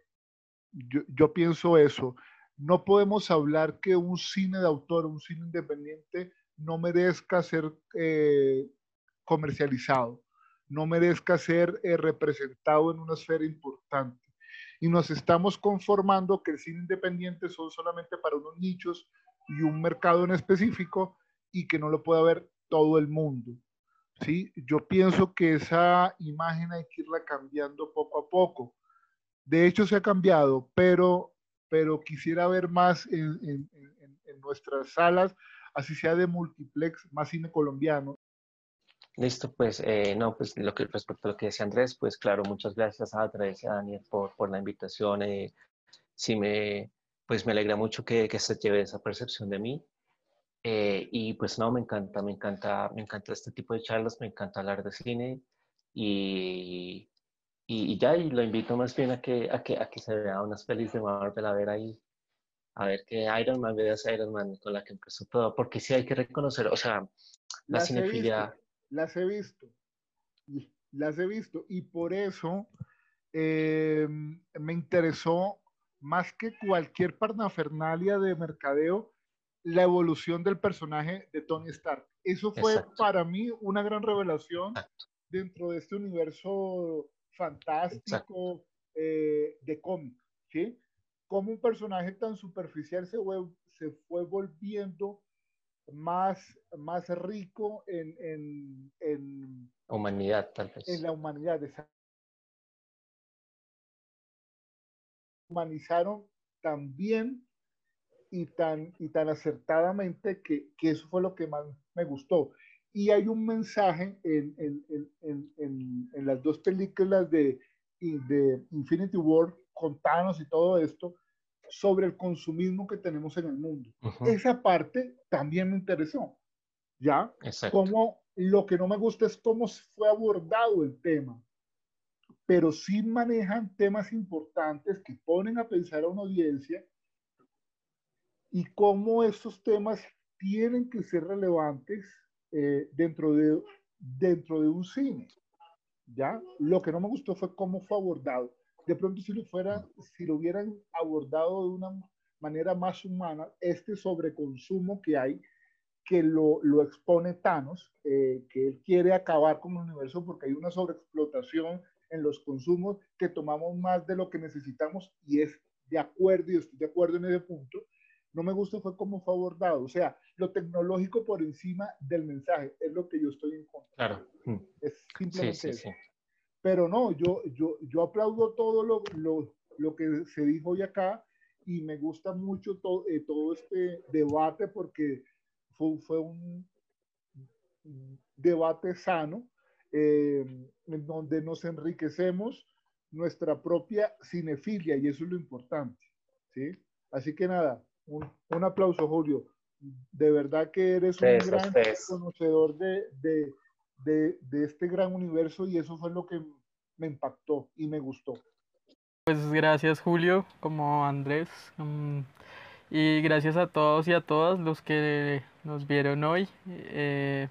Yo, yo, pienso eso. No podemos hablar que un cine de autor, un cine independiente, no merezca ser eh, comercializado, no merezca ser eh, representado en una esfera importante. Y nos estamos conformando que el cine independiente son solamente para unos nichos y un mercado en específico y que no lo puede ver todo el mundo. ¿sí? Yo pienso que esa imagen hay que irla cambiando poco a poco. De hecho, se ha cambiado, pero, pero quisiera ver más en, en, en nuestras salas, así sea de multiplex, más cine colombiano. Listo, pues eh, no, pues lo que respecto a lo que decía Andrés, pues claro, muchas gracias a Andrés y a Daniel por, por la invitación. Eh, sí me, pues me alegra mucho que, que se lleve esa percepción de mí. Eh, y pues no, me encanta, me encanta, me encanta este tipo de charlas, me encanta hablar de cine y, y, ya, y lo invito más bien a que, a que, a que se vea unas pelis de Marvel, a ver ahí, a ver que Iron Man, veas Iron Man con la que empezó todo, porque sí hay que reconocer, o sea, la las cinefilia... las he visto, las he visto, y por eso eh, me interesó más que cualquier parnafernalia de mercadeo, la evolución del personaje de Tony Stark. Eso fue Exacto. para mí una gran revelación Exacto. dentro de este universo fantástico eh, de cómic, ¿sí? Como un personaje tan superficial se fue, se fue volviendo más, más rico en, en, en, humanidad, tal vez. En la humanidad. Humanizaron también y tan, y tan acertadamente que, que, eso fue lo que más me gustó. Y hay un mensaje en, en, en, en las dos películas de, de Infinity War con Thanos y todo esto sobre el consumismo que tenemos en el mundo. Uh -huh. Esa parte también me interesó. ¿Ya? Exacto. Como lo que no me gusta es cómo fue abordado el tema. Pero sí manejan temas importantes que ponen a pensar a una audiencia y cómo estos temas tienen que ser relevantes eh, dentro, de, dentro de un cine. ¿ya? Lo que no me gustó fue cómo fue abordado. De pronto, si lo, fuera, si lo hubieran abordado de una manera más humana, este sobreconsumo que hay, que lo, lo expone Thanos, eh, que él quiere acabar con el universo porque hay una sobreexplotación en los consumos, que tomamos más de lo que necesitamos y es de acuerdo, y estoy de acuerdo en ese punto, no me gusta fue cómo fue abordado. O sea, lo tecnológico por encima del mensaje es lo que yo estoy en contra. Claro. Es simplemente sí, sí, eso. Sí. Pero no, yo, yo, yo aplaudo todo lo, lo, lo, que se dijo hoy acá y me gusta mucho to, eh, todo este debate porque fue, fue un debate sano eh, en donde nos enriquecemos nuestra propia cinefilia y eso es lo importante. ¿sí? Así que nada, un, un, aplauso, Julio. De verdad que eres un gran conocedor de, de, de, de, este gran universo y eso fue lo que me impactó y me gustó. Pues gracias, Julio, como Andrés. Um, y gracias a todos y a todas los que nos vieron hoy. Eh,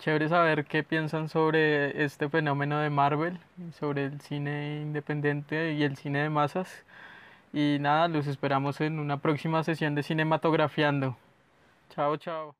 chévere saber qué piensan sobre este fenómeno de Marvel, sobre el cine independiente y el cine de masas. Y nada, los esperamos en una próxima sesión de Cinematografiando. Chao, chao.